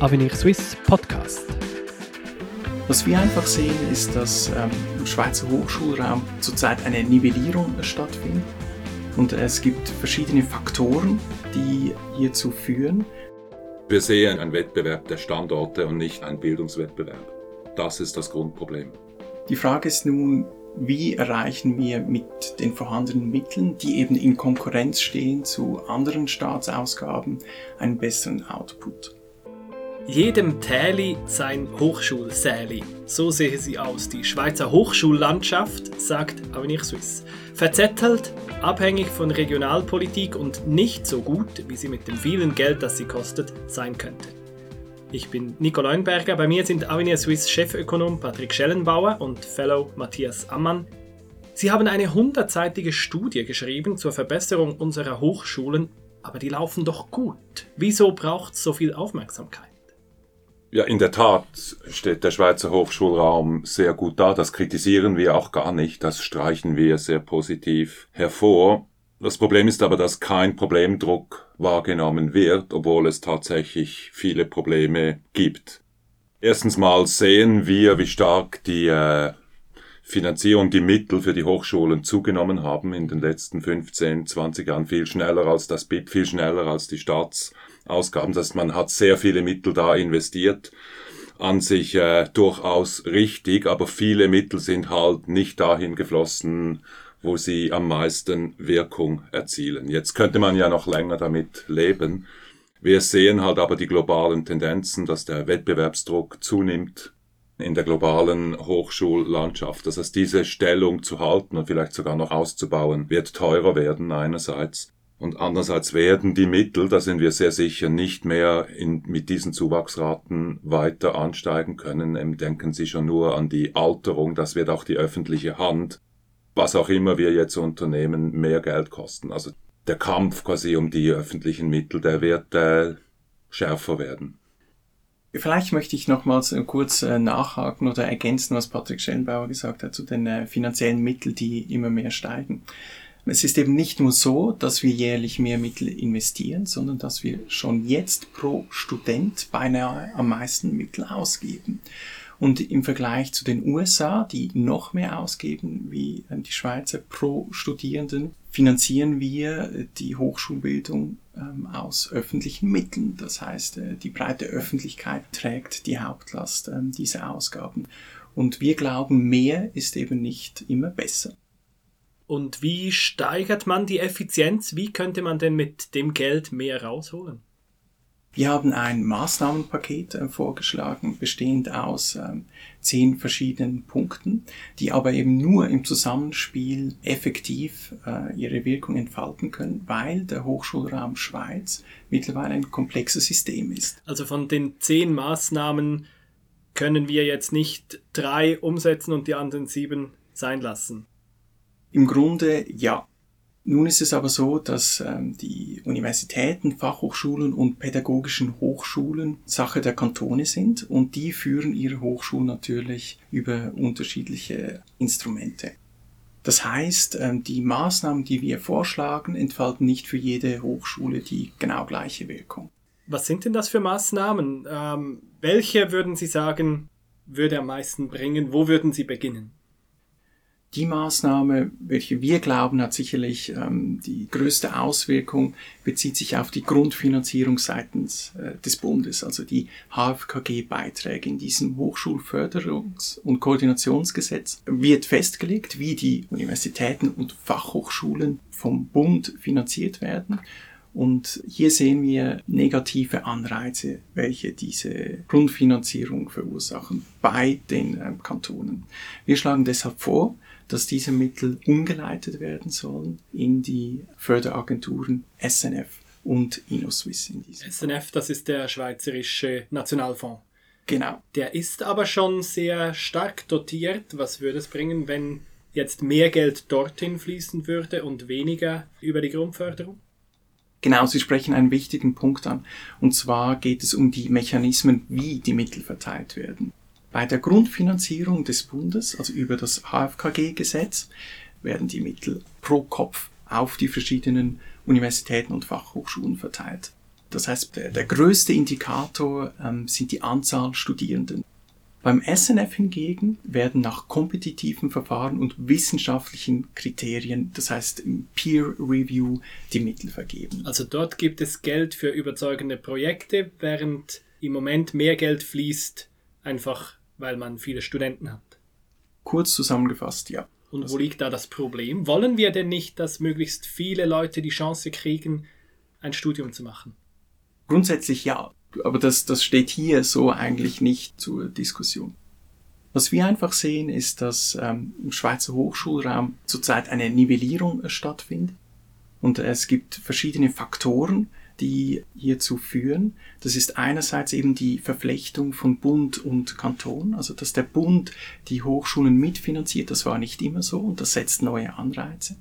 Avenir Swiss Podcast. Was wir einfach sehen, ist, dass ähm, im Schweizer Hochschulraum zurzeit eine Nivellierung stattfindet. Und es gibt verschiedene Faktoren, die hierzu führen. Wir sehen einen Wettbewerb der Standorte und nicht einen Bildungswettbewerb. Das ist das Grundproblem. Die Frage ist nun, wie erreichen wir mit den vorhandenen Mitteln, die eben in Konkurrenz stehen zu anderen Staatsausgaben, einen besseren Output? Jedem Täli sein Hochschulsäli. So sehe sie aus, die Schweizer Hochschullandschaft, sagt Avenir Suisse. Verzettelt, abhängig von Regionalpolitik und nicht so gut, wie sie mit dem vielen Geld, das sie kostet, sein könnte. Ich bin Nico Leuenberger, bei mir sind Avenir Suisse Chefökonom Patrick Schellenbauer und Fellow Matthias Ammann. Sie haben eine hundertseitige Studie geschrieben zur Verbesserung unserer Hochschulen, aber die laufen doch gut. Wieso braucht es so viel Aufmerksamkeit? Ja, in der Tat steht der Schweizer Hochschulraum sehr gut da. Das kritisieren wir auch gar nicht. Das streichen wir sehr positiv hervor. Das Problem ist aber, dass kein Problemdruck wahrgenommen wird, obwohl es tatsächlich viele Probleme gibt. Erstens mal sehen wir, wie stark die äh, Finanzierung, die Mittel für die Hochschulen zugenommen haben in den letzten 15, 20 Jahren. Viel schneller als das BIP, viel schneller als die Staats Ausgaben. Das heißt, man hat sehr viele Mittel da investiert. An sich äh, durchaus richtig, aber viele Mittel sind halt nicht dahin geflossen, wo sie am meisten Wirkung erzielen. Jetzt könnte man ja noch länger damit leben. Wir sehen halt aber die globalen Tendenzen, dass der Wettbewerbsdruck zunimmt in der globalen Hochschullandschaft. Das heißt, diese Stellung zu halten und vielleicht sogar noch auszubauen, wird teurer werden einerseits. Und andererseits werden die Mittel, da sind wir sehr sicher, nicht mehr in, mit diesen Zuwachsraten weiter ansteigen können. Ähm, denken Sie schon nur an die Alterung, das wird auch die öffentliche Hand, was auch immer wir jetzt unternehmen, mehr Geld kosten. Also der Kampf quasi um die öffentlichen Mittel, der wird äh, schärfer werden. Vielleicht möchte ich nochmals äh, kurz äh, nachhaken oder ergänzen, was Patrick Schellenbauer gesagt hat zu den äh, finanziellen Mitteln, die immer mehr steigen. Es ist eben nicht nur so, dass wir jährlich mehr Mittel investieren, sondern dass wir schon jetzt pro Student beinahe am meisten Mittel ausgeben. Und im Vergleich zu den USA, die noch mehr ausgeben wie die Schweizer pro Studierenden, finanzieren wir die Hochschulbildung ähm, aus öffentlichen Mitteln. Das heißt, äh, die breite Öffentlichkeit trägt die Hauptlast äh, dieser Ausgaben. Und wir glauben, mehr ist eben nicht immer besser. Und wie steigert man die Effizienz? Wie könnte man denn mit dem Geld mehr rausholen? Wir haben ein Maßnahmenpaket äh, vorgeschlagen, bestehend aus äh, zehn verschiedenen Punkten, die aber eben nur im Zusammenspiel effektiv äh, ihre Wirkung entfalten können, weil der Hochschulraum Schweiz mittlerweile ein komplexes System ist. Also von den zehn Maßnahmen können wir jetzt nicht drei umsetzen und die anderen sieben sein lassen. Im Grunde ja. Nun ist es aber so, dass ähm, die Universitäten, Fachhochschulen und pädagogischen Hochschulen Sache der Kantone sind und die führen ihre Hochschulen natürlich über unterschiedliche Instrumente. Das heißt, ähm, die Maßnahmen, die wir vorschlagen, entfalten nicht für jede Hochschule die genau gleiche Wirkung. Was sind denn das für Maßnahmen? Ähm, welche würden Sie sagen, würde am meisten bringen? Wo würden Sie beginnen? Die Maßnahme, welche wir glauben, hat sicherlich ähm, die größte Auswirkung, bezieht sich auf die Grundfinanzierung seitens äh, des Bundes, also die HFKG-Beiträge. In diesem Hochschulförderungs- und Koordinationsgesetz wird festgelegt, wie die Universitäten und Fachhochschulen vom Bund finanziert werden. Und hier sehen wir negative Anreize, welche diese Grundfinanzierung verursachen bei den äh, Kantonen. Wir schlagen deshalb vor, dass diese Mittel umgeleitet werden sollen in die Förderagenturen SNF und InnoSwiss. In diesem SNF, das ist der Schweizerische Nationalfonds. Genau. Der ist aber schon sehr stark dotiert. Was würde es bringen, wenn jetzt mehr Geld dorthin fließen würde und weniger über die Grundförderung? Genau, Sie sprechen einen wichtigen Punkt an. Und zwar geht es um die Mechanismen, wie die Mittel verteilt werden. Bei der Grundfinanzierung des Bundes, also über das HFKG-Gesetz, werden die Mittel pro Kopf auf die verschiedenen Universitäten und Fachhochschulen verteilt. Das heißt, der, der größte Indikator ähm, sind die Anzahl Studierenden. Beim SNF hingegen werden nach kompetitiven Verfahren und wissenschaftlichen Kriterien, das heißt im Peer Review, die Mittel vergeben. Also dort gibt es Geld für überzeugende Projekte, während im Moment mehr Geld fließt, einfach weil man viele Studenten hat. Kurz zusammengefasst, ja. Und wo liegt da das Problem? Wollen wir denn nicht, dass möglichst viele Leute die Chance kriegen, ein Studium zu machen? Grundsätzlich ja, aber das, das steht hier so eigentlich nicht zur Diskussion. Was wir einfach sehen, ist, dass ähm, im Schweizer Hochschulraum zurzeit eine Nivellierung äh, stattfindet. Und es gibt verschiedene Faktoren, die hierzu führen. Das ist einerseits eben die Verflechtung von Bund und Kanton, also dass der Bund die Hochschulen mitfinanziert, das war nicht immer so und das setzt neue Anreize.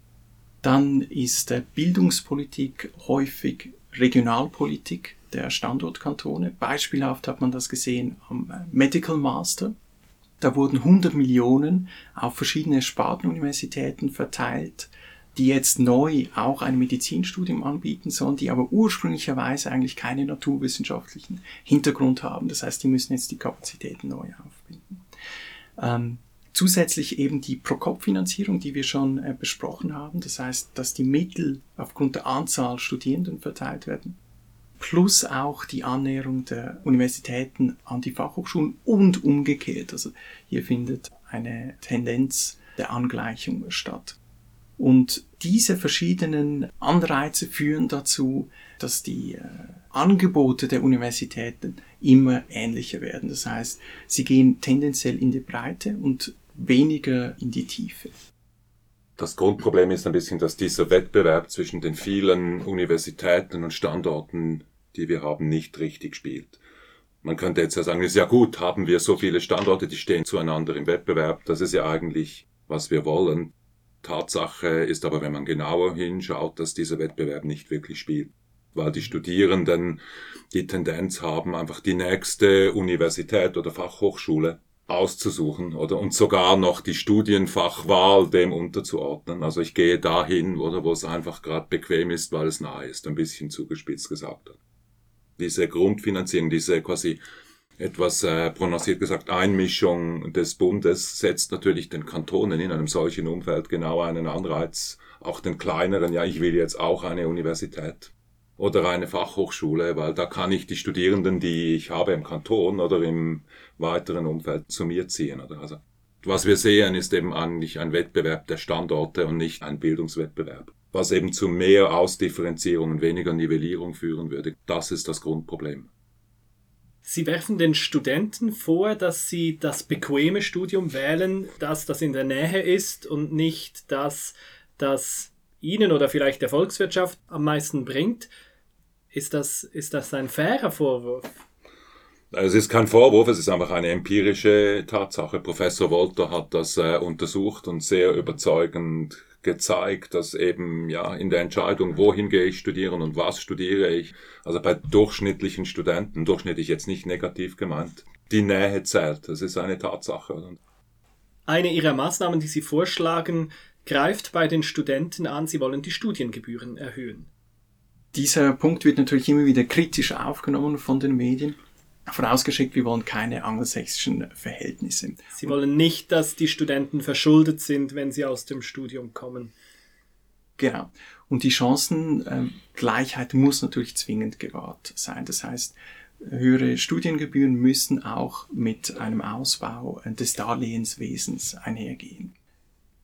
Dann ist Bildungspolitik häufig Regionalpolitik der Standortkantone. Beispielhaft hat man das gesehen am Medical Master. Da wurden 100 Millionen auf verschiedene Spartenuniversitäten verteilt, die jetzt neu auch ein Medizinstudium anbieten sollen, die aber ursprünglicherweise eigentlich keinen naturwissenschaftlichen Hintergrund haben. Das heißt, die müssen jetzt die Kapazitäten neu aufbinden. Ähm, zusätzlich eben die Pro-Kopf-Finanzierung, die wir schon äh, besprochen haben. Das heißt, dass die Mittel aufgrund der Anzahl Studierenden verteilt werden plus auch die Annäherung der Universitäten an die Fachhochschulen und umgekehrt. Also hier findet eine Tendenz der Angleichung statt. Und diese verschiedenen Anreize führen dazu, dass die äh, Angebote der Universitäten immer ähnlicher werden. Das heißt, sie gehen tendenziell in die Breite und weniger in die Tiefe. Das Grundproblem ist ein bisschen, dass dieser Wettbewerb zwischen den vielen Universitäten und Standorten, die wir haben, nicht richtig spielt. Man könnte jetzt ja sagen, ist ja gut, haben wir so viele Standorte, die stehen zueinander im Wettbewerb. Das ist ja eigentlich, was wir wollen. Tatsache ist aber, wenn man genauer hinschaut, dass dieser Wettbewerb nicht wirklich spielt. Weil die Studierenden die Tendenz haben, einfach die nächste Universität oder Fachhochschule auszusuchen oder und sogar noch die Studienfachwahl dem unterzuordnen. Also ich gehe dahin, oder wo es einfach gerade bequem ist, weil es nahe ist, ein bisschen zugespitzt gesagt. Diese Grundfinanzierung, diese quasi etwas äh, prononciert gesagt Einmischung des Bundes setzt natürlich den Kantonen in einem solchen Umfeld genau einen Anreiz, auch den kleineren, ja, ich will jetzt auch eine Universität oder eine Fachhochschule, weil da kann ich die Studierenden, die ich habe im Kanton oder im weiteren Umfeld zu mir ziehen. Oder? Also, was wir sehen, ist eben eigentlich ein Wettbewerb der Standorte und nicht ein Bildungswettbewerb. Was eben zu mehr Ausdifferenzierung und weniger Nivellierung führen würde. Das ist das Grundproblem. Sie werfen den Studenten vor, dass sie das bequeme Studium wählen, das das in der Nähe ist und nicht das, das ihnen oder vielleicht der Volkswirtschaft am meisten bringt. Ist das, ist das ein fairer Vorwurf? Es ist kein Vorwurf, es ist einfach eine empirische Tatsache. Professor Wolter hat das äh, untersucht und sehr überzeugend gezeigt, dass eben ja in der Entscheidung, wohin gehe ich studieren und was studiere ich, also bei durchschnittlichen Studenten, durchschnittlich jetzt nicht negativ gemeint, die Nähe zählt. Das ist eine Tatsache. Eine Ihrer Maßnahmen, die Sie vorschlagen, greift bei den Studenten an, Sie wollen die Studiengebühren erhöhen. Dieser Punkt wird natürlich immer wieder kritisch aufgenommen von den Medien. Vorausgeschickt, wir wollen keine angelsächsischen Verhältnisse. Sie wollen nicht, dass die Studenten verschuldet sind, wenn sie aus dem Studium kommen. Genau. Und die Chancengleichheit muss natürlich zwingend gewahrt sein. Das heißt, höhere Studiengebühren müssen auch mit einem Ausbau des Darlehenswesens einhergehen.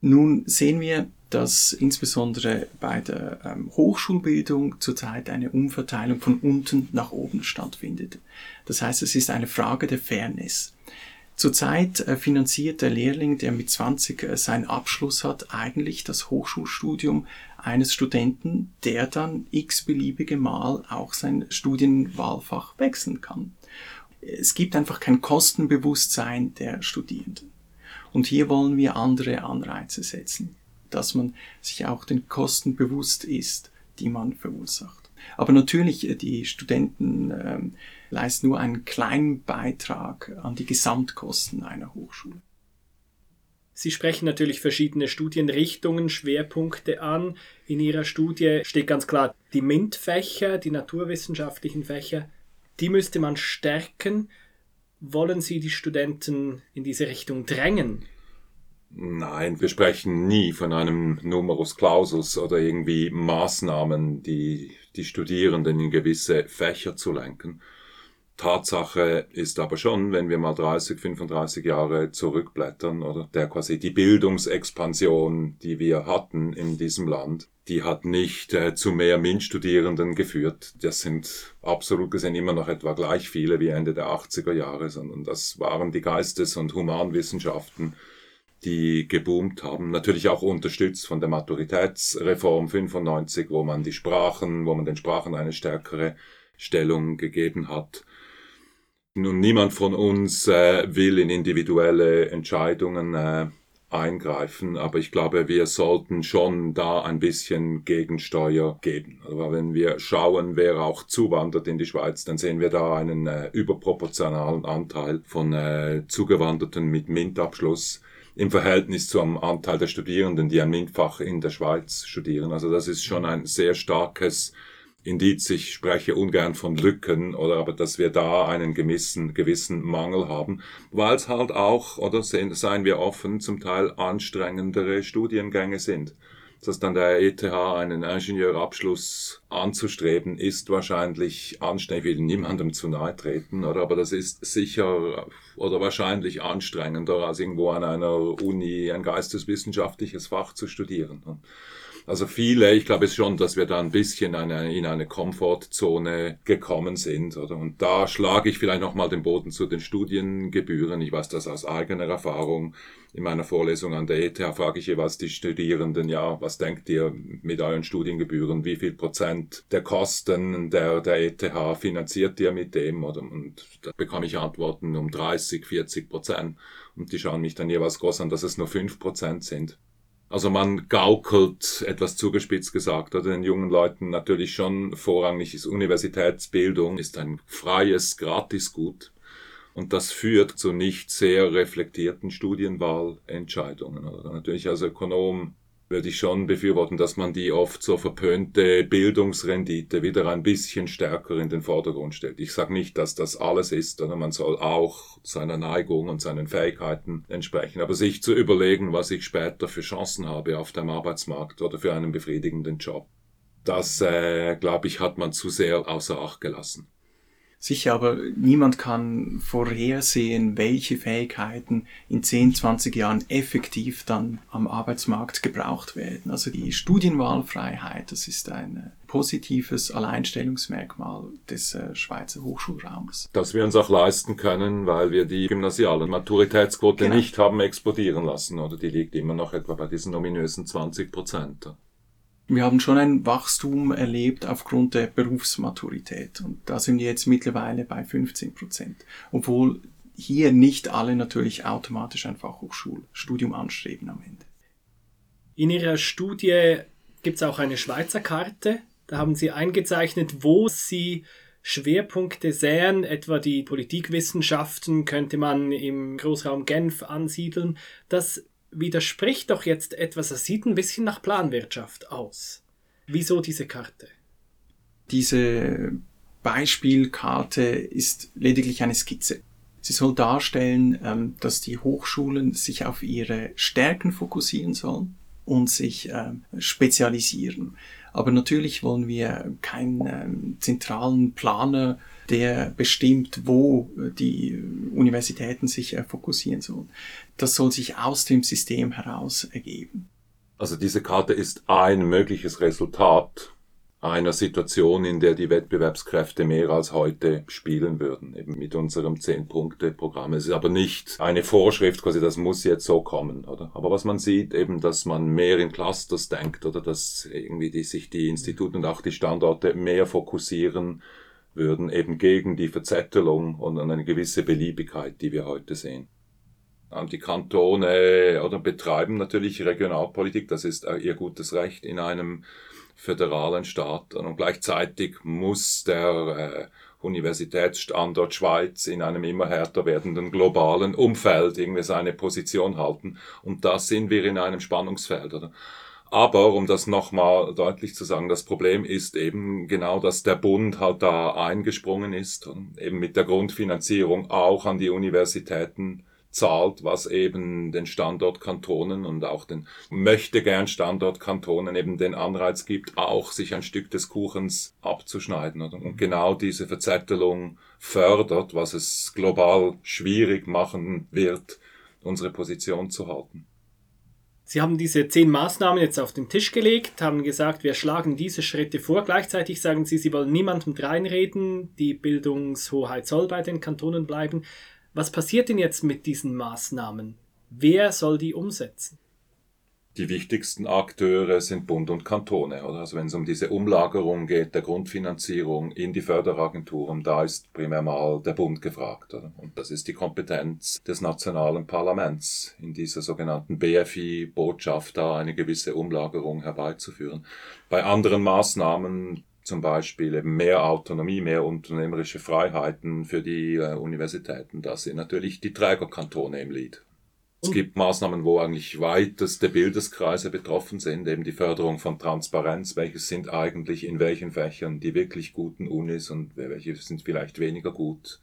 Nun sehen wir, dass insbesondere bei der ähm, Hochschulbildung zurzeit eine Umverteilung von unten nach oben stattfindet. Das heißt, es ist eine Frage der Fairness. Zurzeit äh, finanziert der Lehrling, der mit 20 äh, seinen Abschluss hat, eigentlich das Hochschulstudium eines Studenten, der dann x-beliebige Mal auch sein Studienwahlfach wechseln kann. Es gibt einfach kein Kostenbewusstsein der Studierenden. Und hier wollen wir andere Anreize setzen dass man sich auch den Kosten bewusst ist, die man verursacht. Aber natürlich, äh, die Studenten ähm, leisten nur einen kleinen Beitrag an die Gesamtkosten einer Hochschule. Sie sprechen natürlich verschiedene Studienrichtungen, Schwerpunkte an. In Ihrer Studie steht ganz klar, die MINT-Fächer, die naturwissenschaftlichen Fächer, die müsste man stärken. Wollen Sie die Studenten in diese Richtung drängen? Nein, wir sprechen nie von einem Numerus Clausus oder irgendwie Maßnahmen, die die Studierenden in gewisse Fächer zu lenken. Tatsache ist aber schon, wenn wir mal 30, 35 Jahre zurückblättern, oder der quasi die Bildungsexpansion, die wir hatten in diesem Land, die hat nicht äh, zu mehr MINT-Studierenden geführt. Das sind absolut gesehen immer noch etwa gleich viele wie Ende der 80er Jahre, sondern das waren die Geistes- und Humanwissenschaften, die geboomt haben. Natürlich auch unterstützt von der Maturitätsreform 95, wo man die Sprachen, wo man den Sprachen eine stärkere Stellung gegeben hat. Nun, niemand von uns äh, will in individuelle Entscheidungen äh, eingreifen, aber ich glaube, wir sollten schon da ein bisschen Gegensteuer geben. Aber wenn wir schauen, wer auch zuwandert in die Schweiz, dann sehen wir da einen äh, überproportionalen Anteil von äh, Zugewanderten mit MINT-Abschluss im Verhältnis zum Anteil der Studierenden, die ein MINT-Fach in der Schweiz studieren. Also das ist schon ein sehr starkes Indiz, ich spreche ungern von Lücken oder aber dass wir da einen gewissen, gewissen Mangel haben, weil es halt auch, oder seien wir offen, zum Teil anstrengendere Studiengänge sind. Dass dann der ETH einen Ingenieurabschluss anzustreben, ist wahrscheinlich anstrengend, ich will niemandem zu nahe treten, oder? aber das ist sicher oder wahrscheinlich anstrengender, als irgendwo an einer Uni ein geisteswissenschaftliches Fach zu studieren. Also viele, ich glaube es schon, dass wir da ein bisschen eine, in eine Komfortzone gekommen sind. Oder? Und da schlage ich vielleicht nochmal den Boden zu den Studiengebühren. Ich weiß das aus eigener Erfahrung. In meiner Vorlesung an der ETH frage ich jeweils die Studierenden, ja, was denkt ihr mit euren Studiengebühren? Wie viel Prozent der Kosten der, der ETH finanziert ihr mit dem? Oder? Und da bekomme ich Antworten um 30, 40 Prozent. Und die schauen mich dann jeweils groß an, dass es nur 5 Prozent sind. Also man gaukelt, etwas zugespitzt gesagt, oder den jungen Leuten natürlich schon vorrangig ist Universitätsbildung, ist ein freies Gratisgut. Und das führt zu nicht sehr reflektierten Studienwahlentscheidungen. Oder natürlich als Ökonom würde ich schon befürworten, dass man die oft so verpönte Bildungsrendite wieder ein bisschen stärker in den Vordergrund stellt. Ich sage nicht, dass das alles ist, sondern man soll auch seiner Neigung und seinen Fähigkeiten entsprechen. Aber sich zu überlegen, was ich später für Chancen habe auf dem Arbeitsmarkt oder für einen befriedigenden Job, das, äh, glaube ich, hat man zu sehr außer Acht gelassen. Sicher, aber niemand kann vorhersehen, welche Fähigkeiten in 10, 20 Jahren effektiv dann am Arbeitsmarkt gebraucht werden. Also die Studienwahlfreiheit, das ist ein positives Alleinstellungsmerkmal des äh, Schweizer Hochschulraums. Dass wir uns auch leisten können, weil wir die gymnasiale Maturitätsquote genau. nicht haben explodieren lassen, oder die liegt immer noch etwa bei diesen ominösen 20 Prozent wir haben schon ein Wachstum erlebt aufgrund der Berufsmaturität. Und da sind wir jetzt mittlerweile bei 15 Prozent. Obwohl hier nicht alle natürlich automatisch ein Fachhochschulstudium anstreben am Ende. In Ihrer Studie gibt es auch eine Schweizer Karte. Da haben Sie eingezeichnet, wo Sie Schwerpunkte säen, etwa die Politikwissenschaften könnte man im Großraum Genf ansiedeln. Das widerspricht doch jetzt etwas. Es sieht ein bisschen nach Planwirtschaft aus. Wieso diese Karte? Diese Beispielkarte ist lediglich eine Skizze. Sie soll darstellen, ähm, dass die Hochschulen sich auf ihre Stärken fokussieren sollen und sich ähm, spezialisieren. Aber natürlich wollen wir keinen ähm, zentralen Planer der bestimmt, wo die Universitäten sich äh, fokussieren sollen. Das soll sich aus dem System heraus ergeben. Also diese Karte ist ein mögliches Resultat einer Situation, in der die Wettbewerbskräfte mehr als heute spielen würden, eben mit unserem Zehn-Punkte-Programm. Es ist aber nicht eine Vorschrift, quasi, das muss jetzt so kommen, oder? Aber was man sieht, eben, dass man mehr in Clusters denkt, oder dass irgendwie die, sich die Institute und auch die Standorte mehr fokussieren würden, eben gegen die Verzettelung und eine gewisse Beliebigkeit, die wir heute sehen. Die Kantone oder betreiben natürlich Regionalpolitik, das ist ihr gutes Recht in einem föderalen Staat. Und gleichzeitig muss der äh, Universitätsstandort Schweiz in einem immer härter werdenden globalen Umfeld irgendwie seine Position halten. Und da sind wir in einem Spannungsfeld. Oder? Aber um das nochmal deutlich zu sagen, das Problem ist eben genau, dass der Bund halt da eingesprungen ist und eben mit der Grundfinanzierung auch an die Universitäten zahlt, was eben den Standortkantonen und auch den möchte gern Standortkantonen eben den Anreiz gibt, auch sich ein Stück des Kuchens abzuschneiden. Und genau diese Verzettelung fördert, was es global schwierig machen wird, unsere Position zu halten. Sie haben diese zehn Maßnahmen jetzt auf den Tisch gelegt, haben gesagt, wir schlagen diese Schritte vor. Gleichzeitig sagen Sie, Sie wollen niemandem reinreden, die Bildungshoheit soll bei den Kantonen bleiben. Was passiert denn jetzt mit diesen Maßnahmen? Wer soll die umsetzen? Die wichtigsten Akteure sind Bund und Kantone. Oder? Also wenn es um diese Umlagerung geht, der Grundfinanzierung in die Förderagenturen, da ist primär mal der Bund gefragt. Oder? Und das ist die Kompetenz des nationalen Parlaments, in dieser sogenannten BFI-Botschaft da eine gewisse Umlagerung herbeizuführen. Bei anderen Maßnahmen zum Beispiel eben mehr Autonomie, mehr unternehmerische Freiheiten für die äh, Universitäten. Da sind natürlich die Trägerkantone im Lied. Es gibt Maßnahmen, wo eigentlich weiteste Bildeskreise betroffen sind, eben die Förderung von Transparenz, welche sind eigentlich in welchen Fächern die wirklich guten Unis und welche sind vielleicht weniger gut.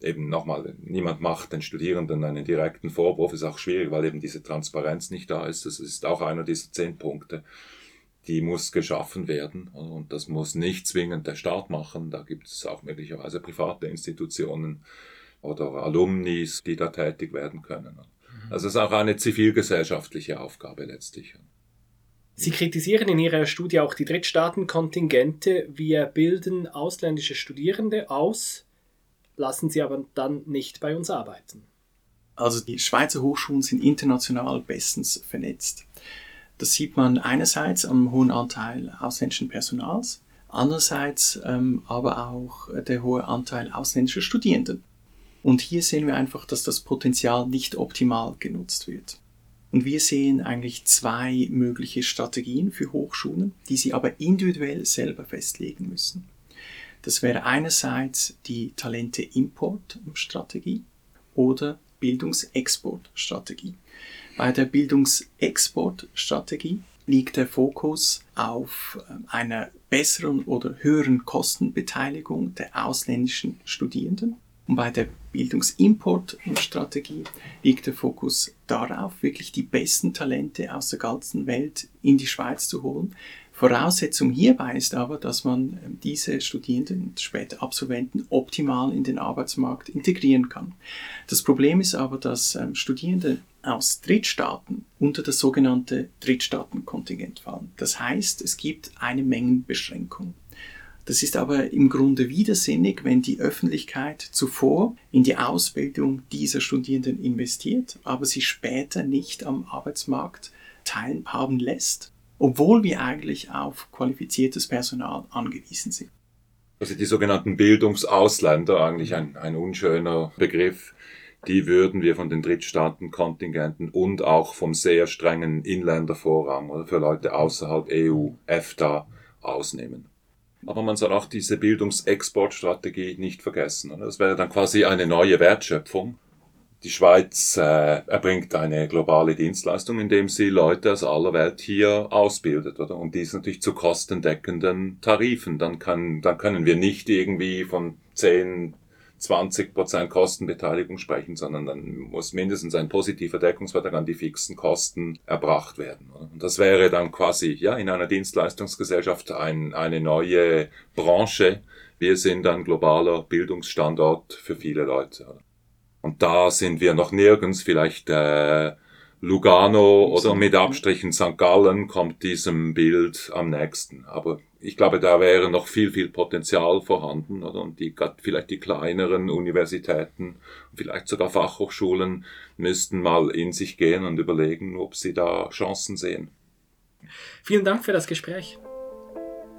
Eben nochmal, niemand macht den Studierenden einen direkten Vorwurf, ist auch schwierig, weil eben diese Transparenz nicht da ist. Das ist auch einer dieser zehn Punkte die muss geschaffen werden und das muss nicht zwingend der Staat machen. Da gibt es auch möglicherweise private Institutionen oder Alumnis, die da tätig werden können. Also es ist auch eine zivilgesellschaftliche Aufgabe letztlich. Sie kritisieren in Ihrer Studie auch die Drittstaatenkontingente. Wir bilden ausländische Studierende aus, lassen sie aber dann nicht bei uns arbeiten. Also die Schweizer Hochschulen sind international bestens vernetzt. Das sieht man einerseits am hohen Anteil ausländischen Personals, andererseits ähm, aber auch der hohe Anteil ausländischer Studierenden. Und hier sehen wir einfach, dass das Potenzial nicht optimal genutzt wird. Und wir sehen eigentlich zwei mögliche Strategien für Hochschulen, die sie aber individuell selber festlegen müssen. Das wäre einerseits die Talente-Import-Strategie oder Bildungsexport-Strategie. Bei der Bildungsexportstrategie liegt der Fokus auf ähm, einer besseren oder höheren Kostenbeteiligung der ausländischen Studierenden. Und bei der Bildungsimportstrategie liegt der Fokus darauf, wirklich die besten Talente aus der ganzen Welt in die Schweiz zu holen, Voraussetzung hierbei ist aber, dass man ähm, diese Studierenden, später Absolventen, optimal in den Arbeitsmarkt integrieren kann. Das Problem ist aber, dass ähm, Studierende aus Drittstaaten unter das sogenannte Drittstaatenkontingent fallen. Das heißt, es gibt eine Mengenbeschränkung. Das ist aber im Grunde widersinnig, wenn die Öffentlichkeit zuvor in die Ausbildung dieser Studierenden investiert, aber sie später nicht am Arbeitsmarkt teilhaben lässt obwohl wir eigentlich auf qualifiziertes Personal angewiesen sind. Also die sogenannten Bildungsausländer, eigentlich ein, ein unschöner Begriff, die würden wir von den Drittstaatenkontingenten und auch vom sehr strengen Inländervorrang oder für Leute außerhalb EU, EFTA ausnehmen. Aber man soll auch diese Bildungsexportstrategie nicht vergessen. Das wäre dann quasi eine neue Wertschöpfung die Schweiz äh, erbringt eine globale Dienstleistung, indem sie Leute aus aller Welt hier ausbildet, oder? Und dies natürlich zu kostendeckenden Tarifen. Dann kann, dann können wir nicht irgendwie von 10, 20 Prozent Kostenbeteiligung sprechen, sondern dann muss mindestens ein positiver Deckungsvertrag an die fixen Kosten erbracht werden. Und das wäre dann quasi, ja, in einer Dienstleistungsgesellschaft ein, eine neue Branche. Wir sind ein globaler Bildungsstandort für viele Leute. Und da sind wir noch nirgends, vielleicht äh, Lugano oder mit Abstrichen St. Gallen kommt diesem Bild am nächsten. Aber ich glaube, da wäre noch viel, viel Potenzial vorhanden. Oder? Und die, vielleicht die kleineren Universitäten, vielleicht sogar Fachhochschulen müssten mal in sich gehen und überlegen, ob sie da Chancen sehen. Vielen Dank für das Gespräch.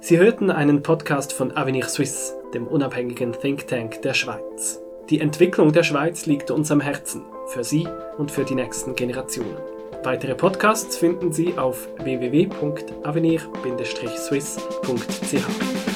Sie hörten einen Podcast von Avenir Suisse, dem unabhängigen Think Tank der Schweiz. Die Entwicklung der Schweiz liegt uns am Herzen, für Sie und für die nächsten Generationen. Weitere Podcasts finden Sie auf www.avenir-swiss.ch.